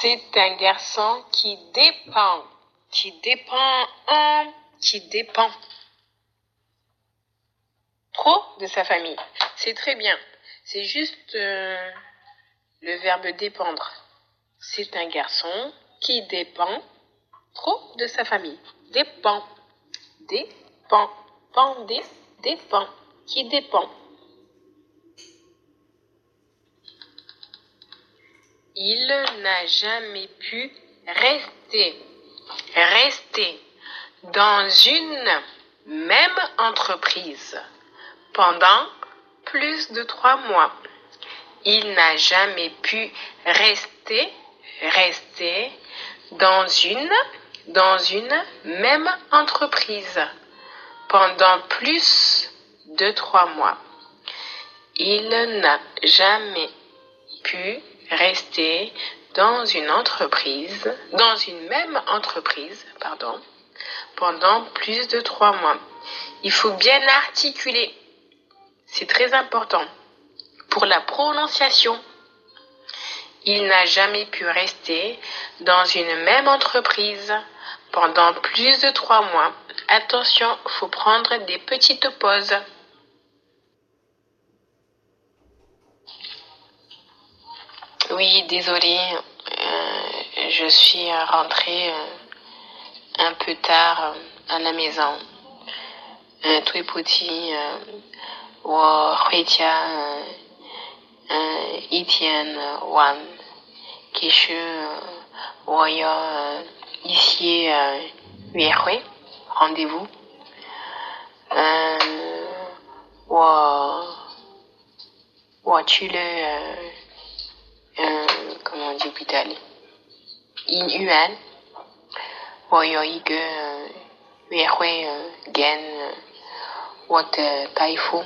C'est un garçon qui dépend, qui dépend, qui dépend trop de sa famille. C'est très bien. C'est juste euh, le verbe dépendre. C'est un garçon qui dépend trop de sa famille. Dépend. Dépend. Pendé. Dépend. Qui dépend. Il n'a jamais pu rester. Rester dans une même entreprise pendant plus de trois mois. Il n'a jamais pu rester, rester dans une, dans une même entreprise pendant plus de trois mois. Il n'a jamais pu rester dans une entreprise, dans une même entreprise, pardon, pendant plus de trois mois. Il faut bien articuler c'est très important. Pour la prononciation, il n'a jamais pu rester dans une même entreprise pendant plus de trois mois. Attention, faut prendre des petites pauses. Oui, désolée, euh, je suis rentrée euh, un peu tard euh, à la maison. Tout est petit, Etienne Wan, Kishu euh, Waya ici Yehwe, rendez-vous. Euh, comment on dit, Italie, inhumaine. Bon, il y a eu que, il y a eu gain, ou taïfou.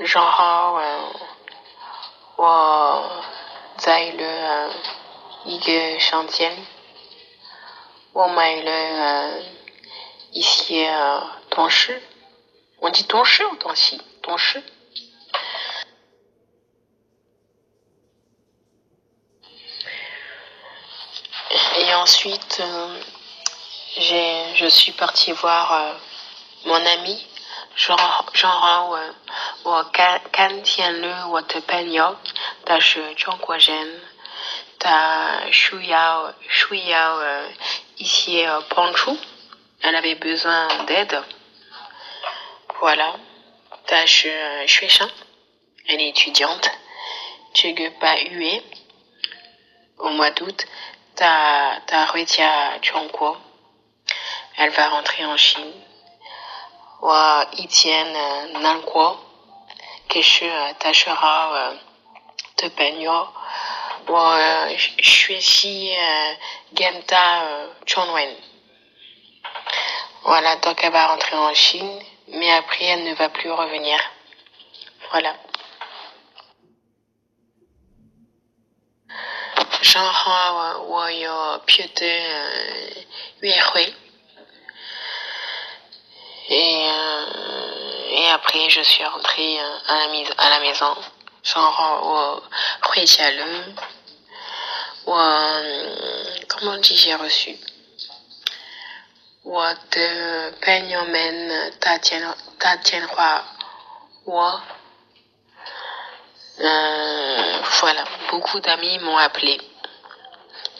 Genre, ou, le, il chantier. Ou, maille le, ici, ton On dit ton ou ton si? Ton Et ensuite, euh, je suis partie voir euh, mon ami, Jean, Jean où, où, euh, quand, quand tient le Waterpanyok, ta Chongquagen, ta Shuyao, euh, ici Panchou. Elle avait besoin d'aide. Voilà. Ta je elle est étudiante. Chegpa Hue, au mois d'août, elle va rentrer en Chine. Wa Itienne euh, Nanguo, Keshu euh, Tachera de euh, Penyo, Wa Shueshi Genta Chonwen. Voilà, donc elle va rentrer en Chine, mais après elle ne va plus revenir. Voilà. 然后我有别的约会。Et, euh, et après, je suis rentrée euh, à la, mise, à la maison. Genre, au le ou comment dis j'ai reçu 我的朋友们打电打电话，我，嗯，voilà, beaucoup d'amis m'ont appelé.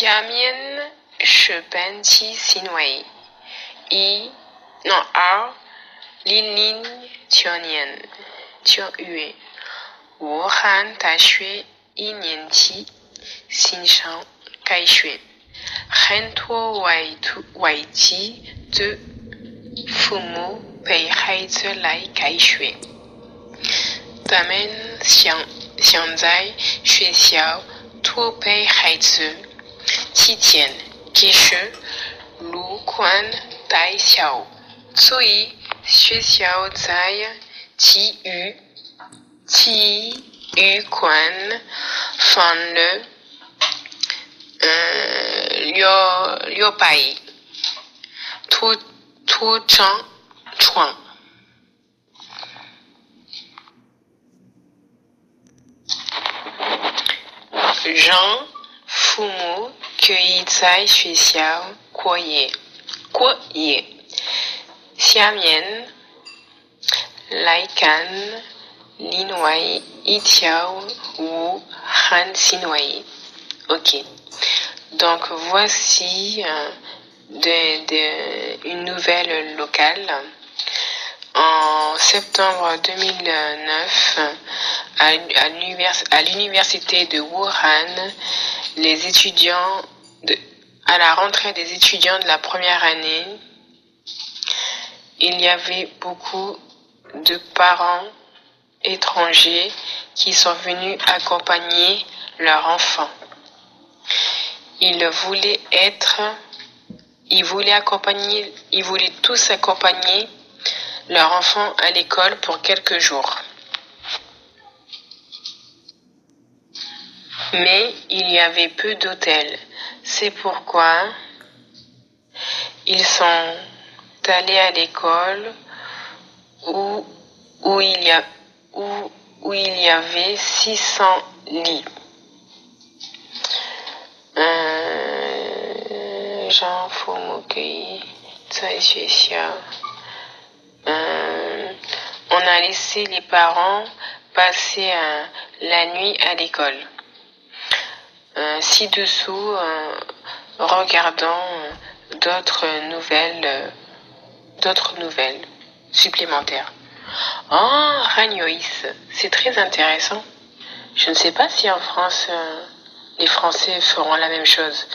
下面是本期新闻。一，那二，零零九年九月，武汉大学一年级新生开学，很多外土外籍的父母陪孩子来开学，他们想现在学校托陪孩子七天，其实如宽带 kisho, lokoane, taisiao, 床、江、父母可以在学校过夜。过夜。下面来看另外一条武汉新闻。OK. Donc voici de, de, une nouvelle locale. En septembre 2009, à l'université de Wuhan, les étudiants, à la rentrée des étudiants de la première année, il y avait beaucoup de parents étrangers qui sont venus accompagner leurs enfants. Ils voulaient être, ils voulaient accompagner, ils voulaient tous accompagner leur enfant à l'école pour quelques jours. Mais il y avait peu d'hôtels. C'est pourquoi ils sont allés à l'école où, il y a, où, où il y avait 600 lits. Euh, Jean euh, on a laissé les parents passer euh, la nuit à l'école. Euh, ci-dessous, regardons d'autres nouvelles, d'autres nouvelles supplémentaires. Oh, Ragnoïs, c'est très intéressant. Je ne sais pas si en France, les Français feront la même chose.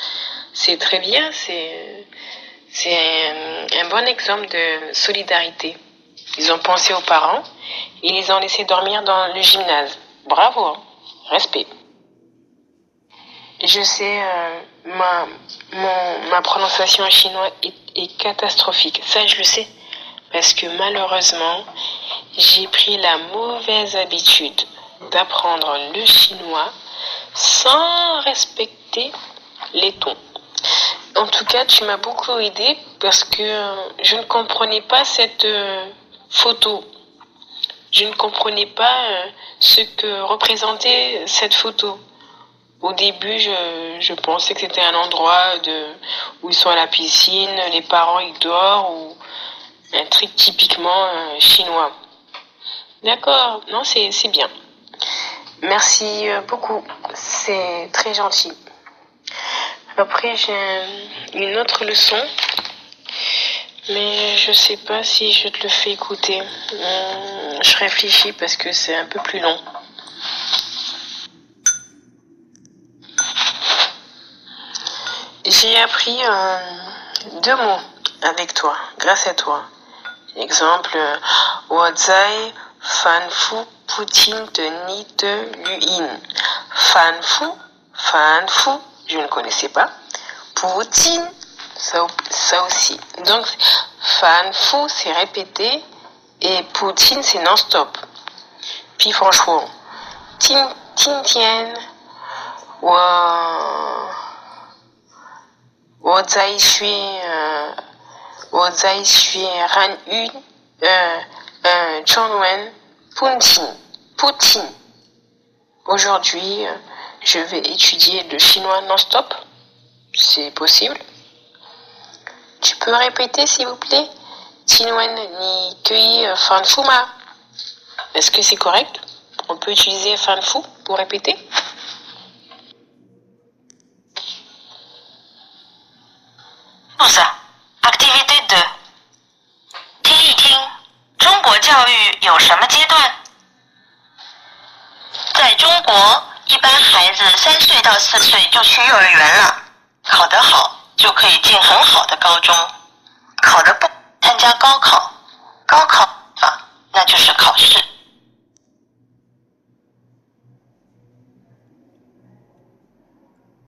C'est très bien, c'est c'est un, bon exemple de solidarité. Ils ont pensé aux parents et ils les ont laissés dormir dans le gymnase. Bravo, hein. respect. Je sais, euh, ma, ma prononciation en chinois est, catastrophique. Ça, je le sais. Parce que malheureusement, j'ai pris la mauvaise habitude d'apprendre le chinois sans respecter les tons. En tout cas, tu m'as beaucoup aidé parce que je ne comprenais pas cette euh, photo. Je ne comprenais pas euh, ce que représentait cette photo. Au début, je, pensais que c'était un endroit de, où ils sont à la piscine, les parents ils dorment, ou un truc typiquement euh, chinois. D'accord, non, c'est bien. Merci beaucoup, c'est très gentil. Après, j'ai une autre leçon, mais je sais pas si je te le fais écouter. Hum, je réfléchis parce que c'est un peu plus long. J'ai appris euh, deux mots avec toi, grâce à toi. Exemple, Wazai Fan Fu Poutine te Ni Te Luin. Fan Fu, Fan Fu, je ne connaissais pas. Poutine, ça, ça aussi. Donc, fan fou, c'est répété. Et Poutine, c'est non-stop. Puis franchement, Tin Tian, wa, wa zai shui, wa zai shui ran yu, euh, euh, Chongwen, Poutine, Poutine. Aujourd'hui, je vais étudier le chinois non-stop. C'est possible. Tu peux répéter, s'il vous plaît? Ni kui fanfuma. Est-ce que c'est correct? On peut utiliser fanfu pour répéter? 有什么阶段？在中国，一般孩子三岁到四岁就去幼儿园了，考得好就可以进很好的高中，考得不参加高考，高考啊那就是考试